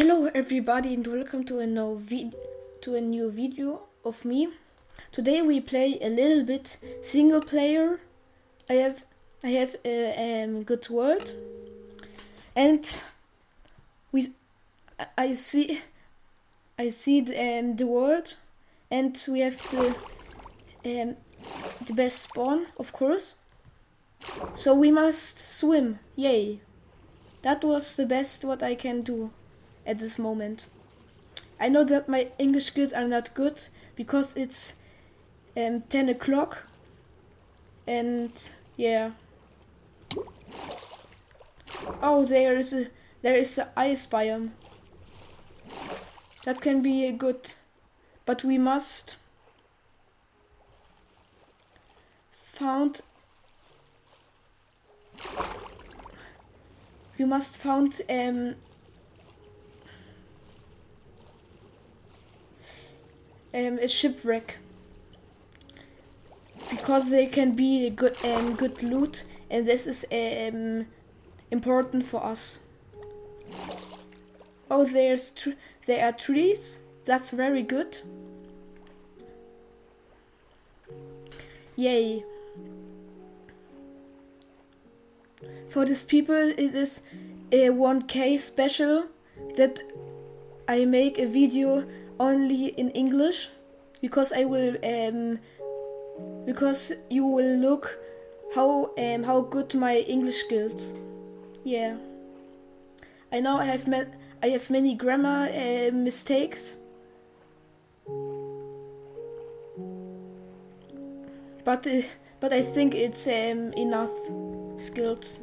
Hello everybody and welcome to a to a new video of me. Today we play a little bit single player. I have I have a um, good world and we I- I see I see the, um, the world and we have the um, the best spawn of course. So we must swim. Yay. That was the best what I can do at this moment. I know that my English skills are not good because it's um, 10 o'clock and yeah. Oh, there is a there is a ice biome. That can be a good, but we must found we must found um um, a shipwreck because they can be a good um, good loot and this is um, important for us. Oh, there's there are trees. That's very good. Yay! For these people, it is a 1K special that I make a video only in English because I will um because you will look how um how good my English skills. Yeah. I know I have met I have many grammar uh, mistakes. But uh, but I think it's um, enough skills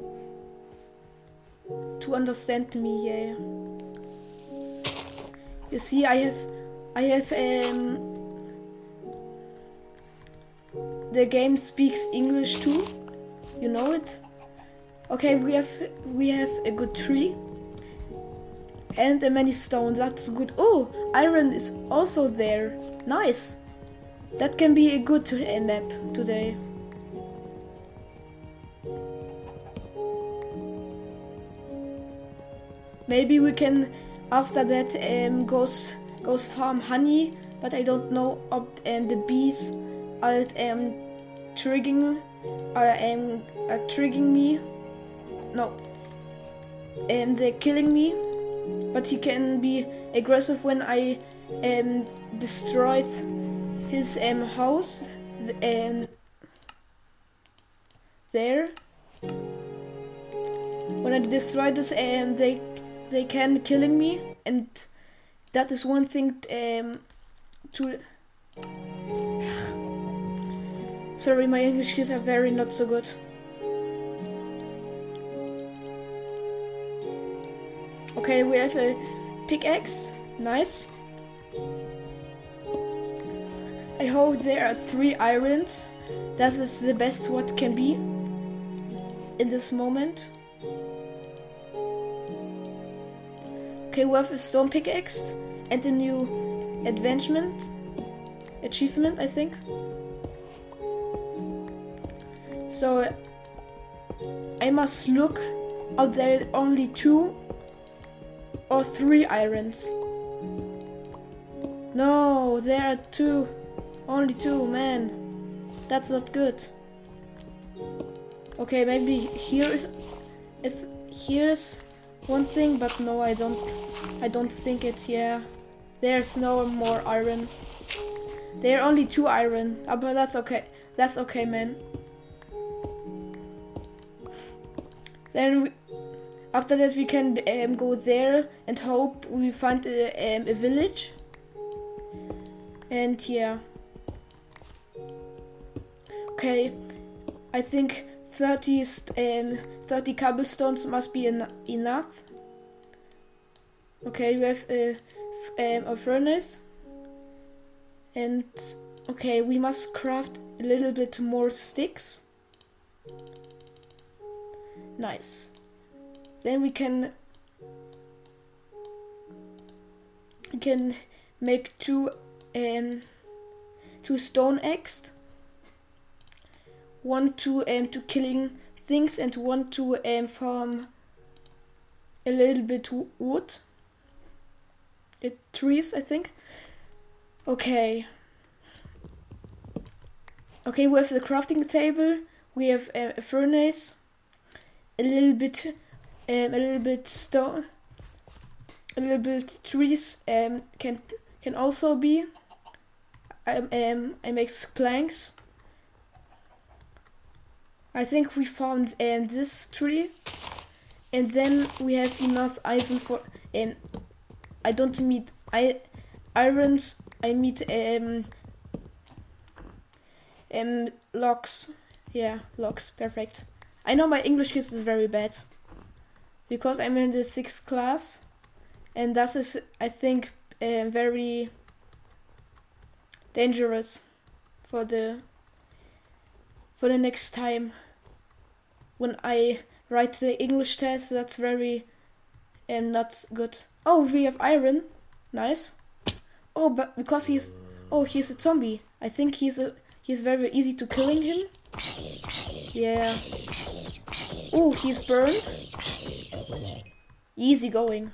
to understand me. Yeah. You see, I have I have um the game speaks English too. You know it? Okay, we have we have a good tree and a many stone. That's good. Oh, iron is also there. Nice. That can be a good uh, map today. Maybe we can after that um, goes goes farm honey, but I don't know if um, the bees are um, triggering are um, are triggering me. No, and um, they're killing me. But he can be aggressive when I um, destroyed his um, house and there. When I destroy this, um, they they can killing me, and that is one thing um, to. Sorry, my English skills are very not so good. Okay, we have a pickaxe. Nice. I hope there are three irons. That is the best what can be in this moment. Okay, we have a stone pickaxe and a new advancement achievement, I think. So I must look out there only two or three irons. No, there are two. Only two, man. That's not good. Okay, maybe here is, is here's one thing, but no, I don't. I don't think it's yeah. There's no more iron. There are only two iron. Oh, but that's okay. That's okay, man. Then we, after that we can um, go there and hope we find a, um, a village. And yeah. Okay, I think 30 um, 30 cobblestones must be en enough. Okay, we have a, um, a furnace. And okay, we must craft a little bit more sticks. Nice. Then we can we can make two um two stone eggs. One to um to killing things and one to um farm a little bit wood. uh, trees, I think. Okay. Okay, we have the crafting table. We have uh, a furnace, a little bit, um, a little bit stone, a little bit trees. Um, can can also be. I um I make planks. I think we found um, this tree, and then we have enough iron for. Um, I don't meet I irons. I meet um um logs. Yeah, logs. Perfect. I know my English is very bad because I'm in the sixth class, and that is I think uh, very dangerous for the for the next time when I write the English test. That's very um, not good. Oh, we have iron. Nice. Oh, but because he's oh he's a zombie. I think he's a he's very easy to killing him. Yeah. Oh, he's burned. Easy going.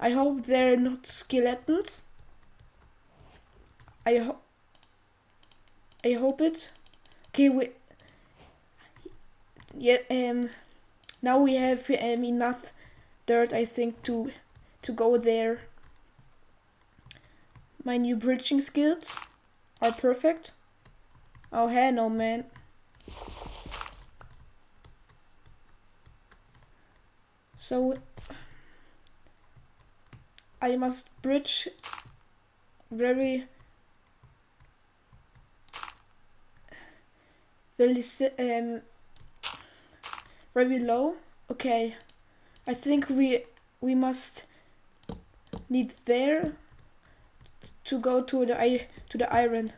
I hope they're not skeletons. I hope. I hope it. Okay, we. Yeah. Um. Now we have um, enough dirt, I think, to to go there. My new bridging skills are perfect. Oh, hey, no man. So I must bridge very very um very low. Okay, I think we we must need there to go to the to the iron.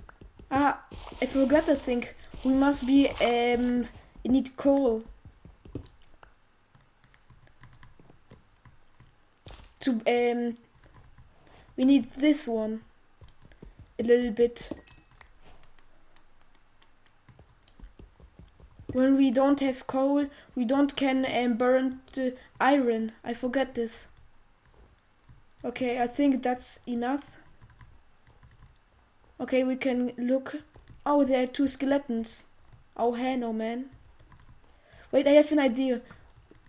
Ah, I forgot. I think we must be um need coal. to um we need this one a little bit when we don't have coal we don't can um, burn the iron. I forget this. Okay i think that's enough. Okay we can look. Oh there are two skeletons. Oh hey no man. Wait i have an idea.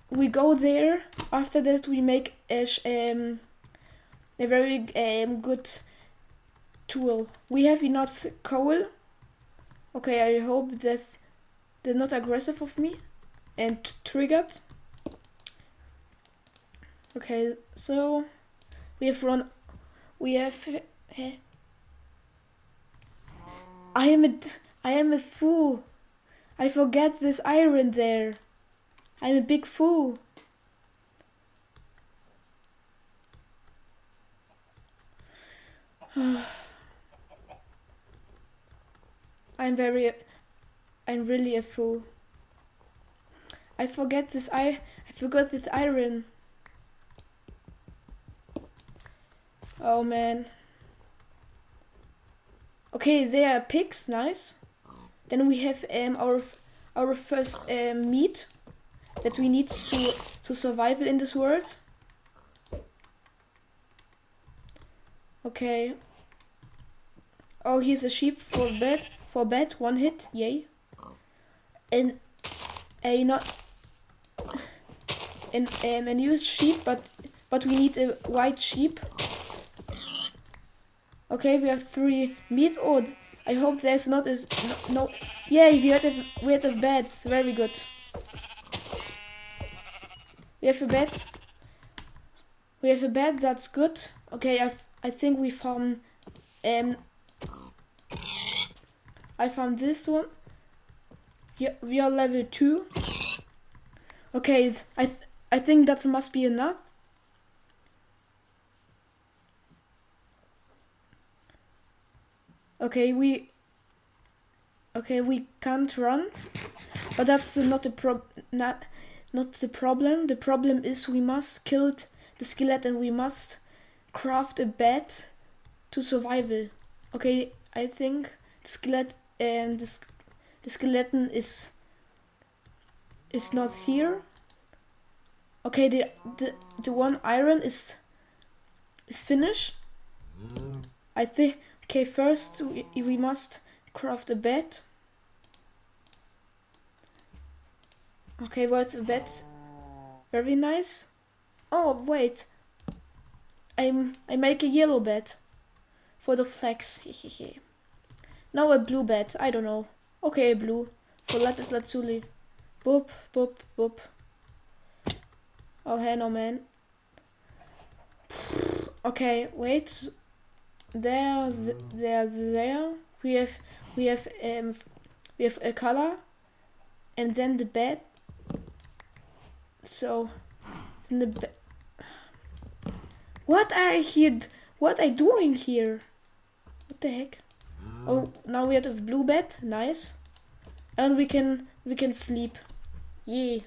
We go there. After that, we make a, um, a very um, good tool. We have enough coal. Okay, I hope that they're not aggressive of me and triggered. Okay, so we have run. We have. Uh, I am a. I am a fool. I forget this iron there. I'm a big fool. I'm very I'm really a fool. I forget this I I forgot this iron. Oh man. Okay, there are pigs, nice. Then we have um our our first um, meat that we need to to survive in this world. Okay. Oh, here's a sheep for bed. For bed, one hit, yay. And a not and um, a new sheep, but but we need a white sheep. Okay, we have three meat. Oh, I hope there's not a no. no. Yay, we had a we had a beds. Very good. We have a bed. We have a bed. That's good. Okay, I I think we found um. I found this one. Yeah, we are level two. Okay, I th I think that must be enough. Okay, we. Okay, we can't run, but that's not the prob. Not not the problem. The problem is we must kill the skeleton and we must craft a bed to survival. Okay, I think the skeleton and the, the skeleton is is not here. Okay, the the the one iron is is finished. I think. Okay, first we, we must craft a bed. Okay, well, the bed's very nice. Oh wait, I'm I make a yellow bed for the flags. now a blue bed. I don't know. Okay, blue for lapis lazuli. Boop boop boop. Oh hey no man. Okay, wait. There, th there, there. We have, we have, um, we have a color, and then the bed. So, the bed. What I here? What are doing here? What the heck? Oh, now we have a blue bed. Nice, and we can we can sleep. Yay.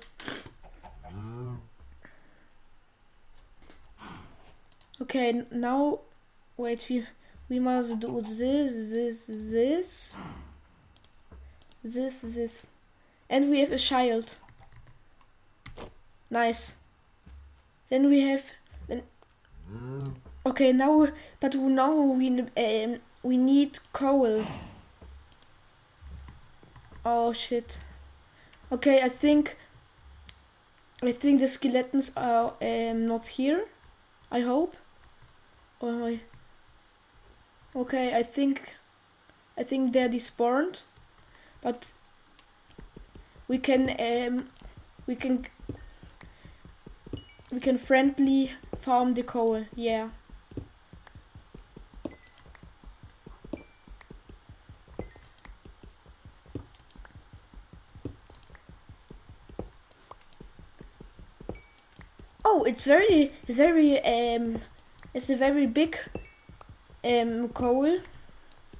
Okay, now wait, we we must do this, this, this, this, this, and we have a child. Nice. Then we have then. Okay, now but now we um, we need coal. Oh shit. Okay, I think I think the skeletons are um, not here. I hope. Oh, I... Okay, I think I think they're despawned, but we can um we can we can friendly farm the coal. Yeah. It's very it's very um it's a very big um, coal.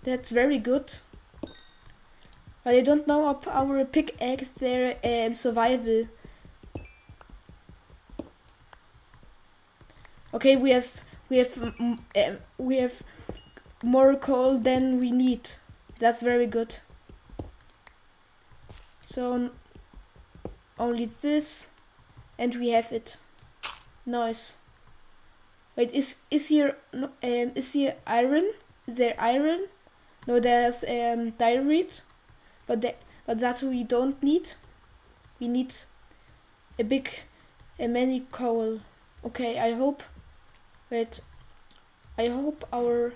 That's very good. But I don't know of our pickaxe their um, survival. Okay, we have we have um, we have more coal than we need. That's very good. So only this, and we have it. Nice. Wait, is is here um is here iron? Is there iron? No, there's um diorite, but that but that we don't need. We need a big, a many coal. Okay, I hope. Wait, I hope our.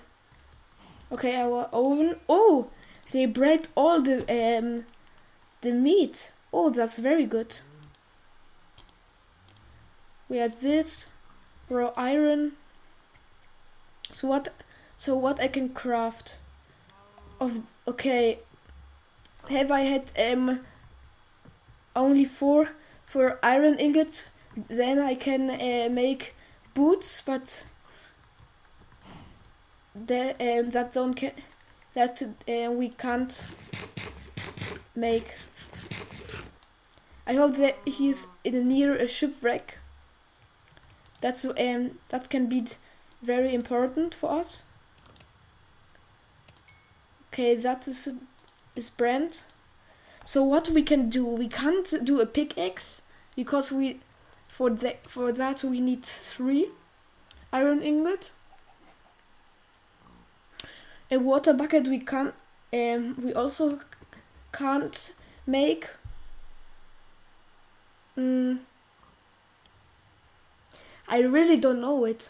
Okay, our oven. Oh, they break all the um the meat. Oh, that's very good. We have this raw iron. So what? So what I can craft? Of okay. Have I had um only four for iron ingot? Then I can uh, make boots, but that and uh, that don't ca that uh, we can't make. I hope that he's in near a shipwreck. That's um that can be very important for us. Okay, that is is brand. So what we can do? We can't do a pickaxe because we for that for that we need three iron ingot. A water bucket we can um we also can't make. Mm, I really don't know it.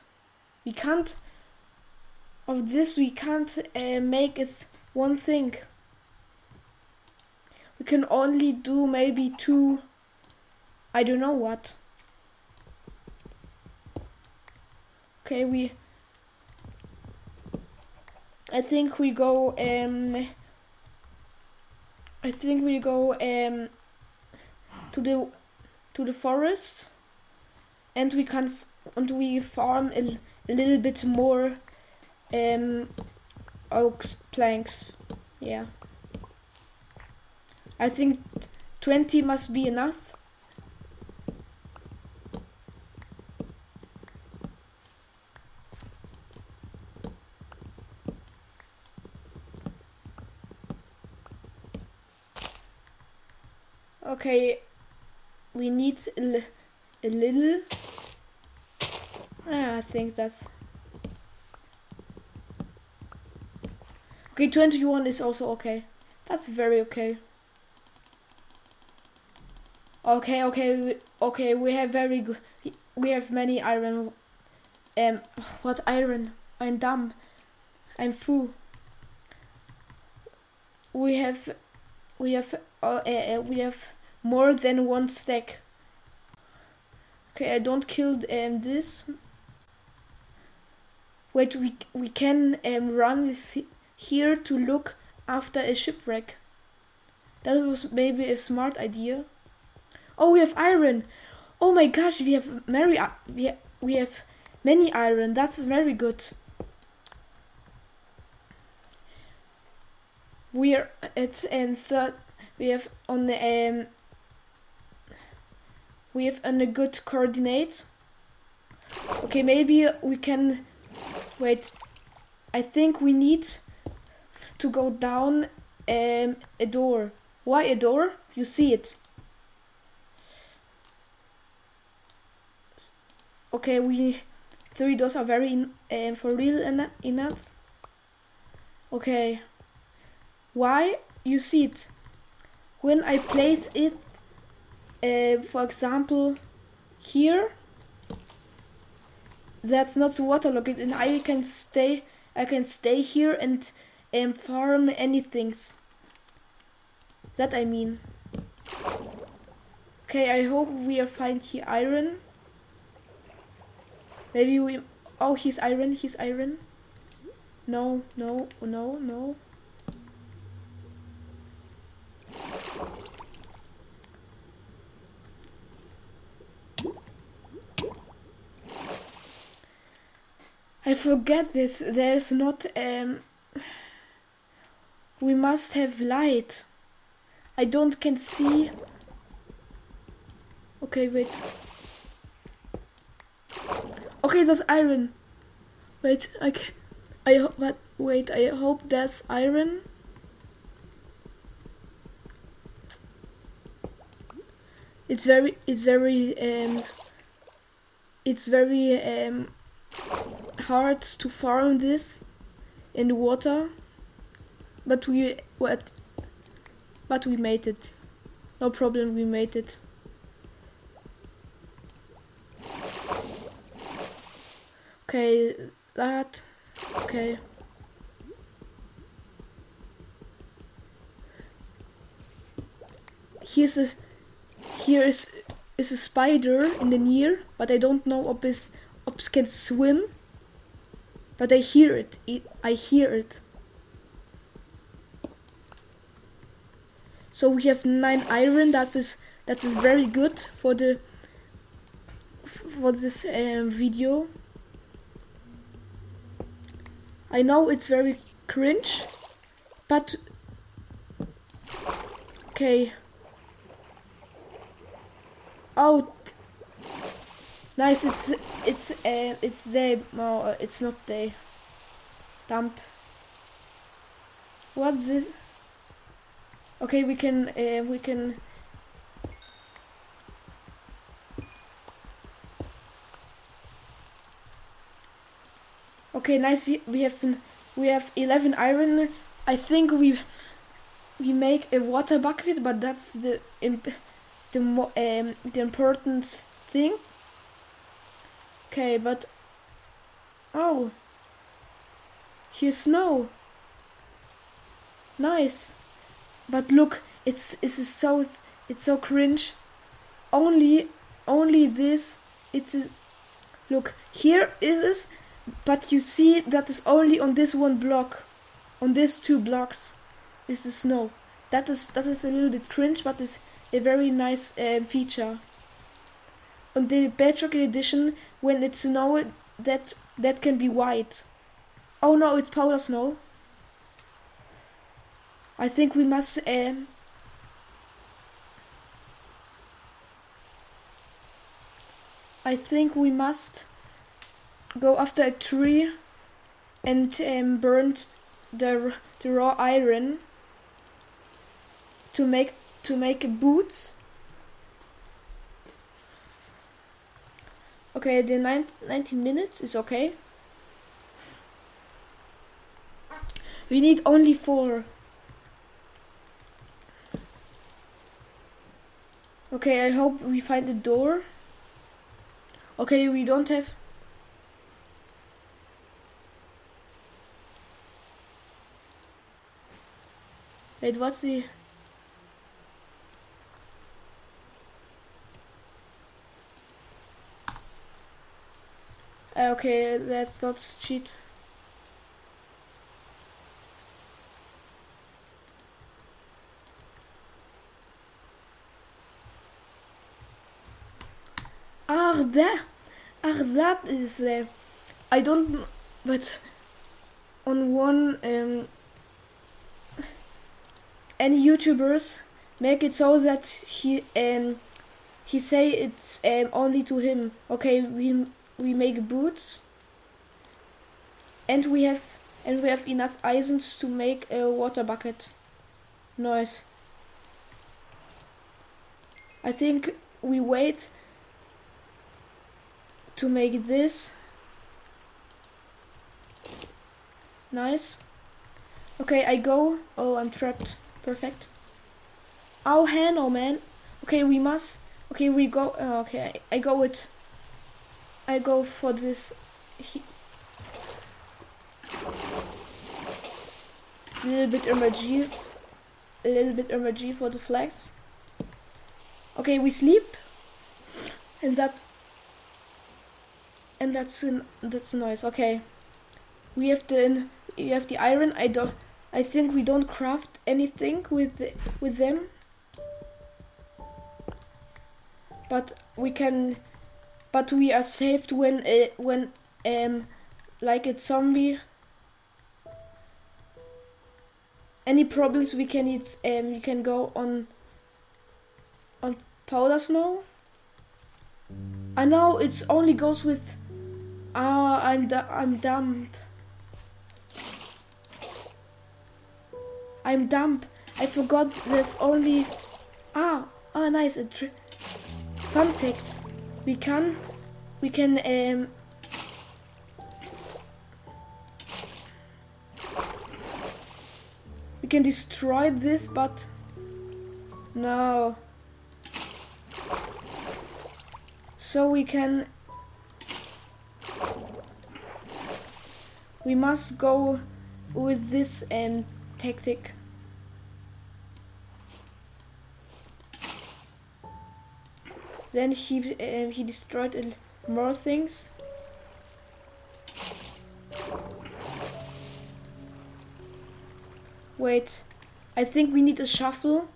We can't. Of this, we can't uh, make it one thing. We can only do maybe two. I don't know what. Okay, we. I think we go. Um. I think we go um to the to the forest and we can and we farm a, a little bit more um, oaks planks. Yeah. I think 20 must be enough. Okay, we need a, a little yeah, I think that's. Okay, 21 is also okay. That's very okay. Okay, okay, okay. We have very good. We have many iron. Um, what iron? I'm dumb. I'm fool. We have, we have, uh, uh, uh, we have more than one stack. Okay, I don't kill um, this. Wait, we we can um, run here to look after a shipwreck. That was maybe a smart idea. Oh, we have iron. Oh my gosh, we have many. We ha- we have many iron. That's very good. We are at um, third. We have on the um. We have on a good coordinate. Okay, maybe we can. Wait, I think we need to go down um, a door. Why a door? You see it. Okay, we three doors are very um, for real ena- enough. Okay. Why? You see it. When I place it, uh, for example, here, that's not waterlogged, and I can stay. I can stay here and um, farm anything. That I mean. Okay, I hope we are find here iron. Maybe we. Oh, he's iron. He's iron. No, no, no, no. I forget this. There's not um we must have light. I don't can see. Okay, wait. Okay, that's iron. Wait, I can, I hope wait, I hope that's iron. It's very it's very um it's very um hard to farm this in the water but we what but we made it. No problem we made it. Okay that okay. Here's a here is is a spider in the near but i don't know if it it can swim but i hear it, it i hear it So we have nine iron. That is that is very good for the for this um, video. I know it's very cringe, but okay. Oh, nice! It's it's uh, it's they. No, uh, it's not they. Dump. What's this? Okay, we can uh, we can Okay, nice. We we have we have 11 iron. I think we we make a water bucket, but that's the imp the um the important thing. Okay, but oh, here's snow. Nice. But look, it's it's so it's so cringe. Only only this it is look here is this but you see that is only on this one block. On these two blocks is the snow. That is that is a little bit cringe but is a very nice uh, feature. On the Bedrock edition when it's snow that that can be white. Oh no, it's powder snow. I think we must um, I think we must go after a tree and um, burn the the raw iron to make to make boots. Okay, the nine, 19 minutes is okay. We need only four. Okay, I hope we find a door. Okay, we don't have... Wait, what's the... okay, that's not cheat. Ah, that, ah, that is uh, I don't, but on one um, any YouTubers make it so that he um he say it's um, only to him. Okay, we we make boots, and we have and we have enough isons to make a water bucket. Nice. I think we wait to make this. Nice. Okay, I go. Oh, I'm trapped. Perfect. Oh, Hannah, man. Okay, we must. Okay, we go. Uh, okay, I, I go with. I go for this. Little bit MRG. A little bit MRG for the flags. Okay, we sleep. And that and that's an, that's nice. Okay, we have the you have the iron. I don't. I think we don't craft anything with the, with them, but we can. But we are saved when uh, when um like a zombie. Any problems we can eat. Um, we can go on. On powder snow. I know it's only goes with Ah, I'm I'm dumb. I'm dumb. I forgot there's only ah ah nice a fun fact. We can we can um we can destroy this but no so we can we must go with this um, tactic. Then he uh, he destroyed more things. Wait, I think we need a shuffle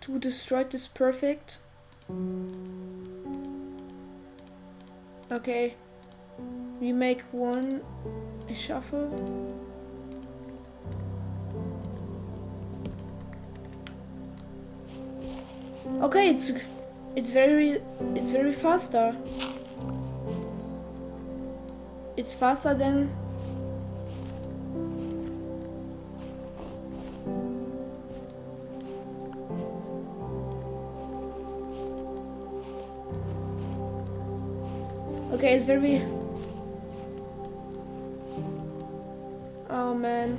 to destroy this perfect. Okay. We make one shuffle. Okay, it's it's very it's very faster. It's faster than Okay, it's very Oh man.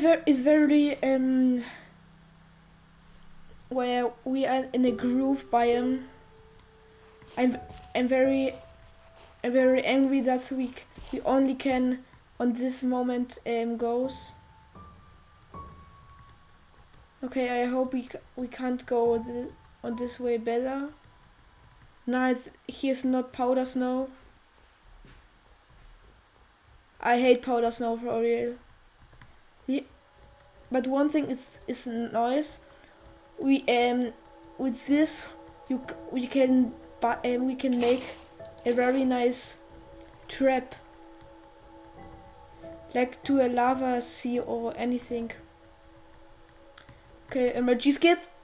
Very, very um where we are in a grove biome. I'm I'm very I'm very angry that we we only can on this moment um goes. Okay, I hope we we can't go the, on this way better. No, here's not powder snow. I hate powder snow for real. Yeah. But one thing is is noise. We um with this you we can but um, we can make a very nice trap like to a lava sea or anything. Okay, emergency skits.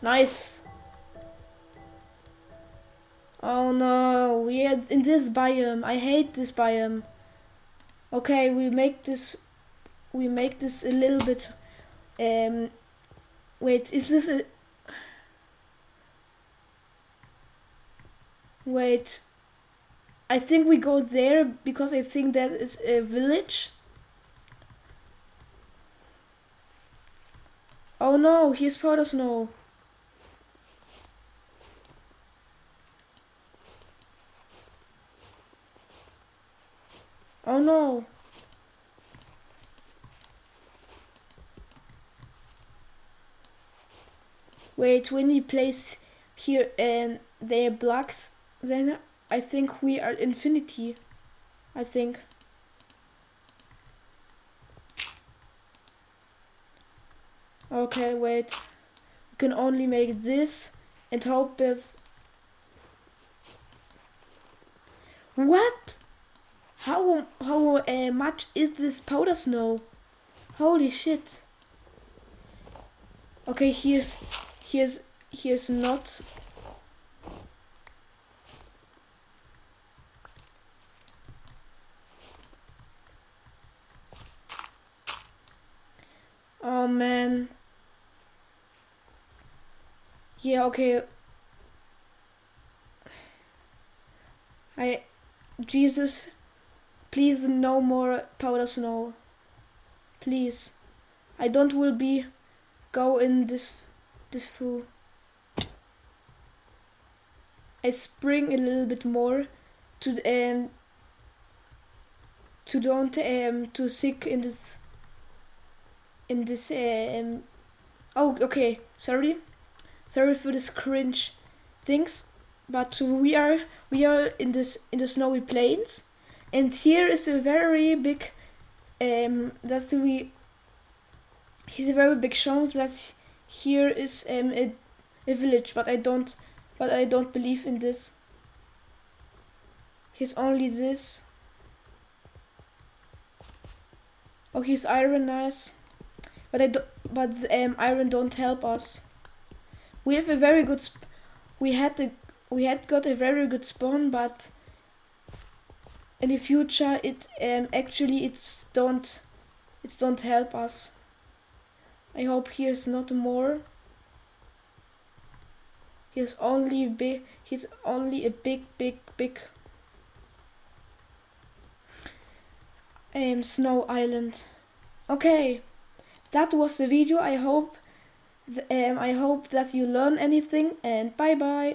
Nice. Oh no, we are in this biome. I hate this biome. Okay, we make this we make this a little bit Um, wait, is this a? Wait, I think we go there because I think that is a village. Oh no, he's here's powder snow. Oh no. Wait, when we place here and their blocks, then I think we are infinity. I think. Okay, wait. We can only make this and hope that... What? How how uh, much is this powder snow? Holy shit. Okay, here's here's here's not Oh man. Yeah, okay. I Jesus please no more powder snow. Please. I don't will be go in this this. I spring a little bit more to um to don't um to sick in this in this um oh okay sorry sorry for this cringe things but we are we are in this in the snowy plains and here is a very big um that we he's a very big chance that here is um a, a village but i don't but i don't believe in this he's only this oh he's iron nice but I do, but um, iron don't help us. We have a very good. We had the we had got a very good spawn, but in the future it um actually it's don't it don't help us. I hope here's not more. He's only big. He's only a big, big, big um snow island. Okay that was the video. I hope th- um, I hope that you learn anything and bye bye.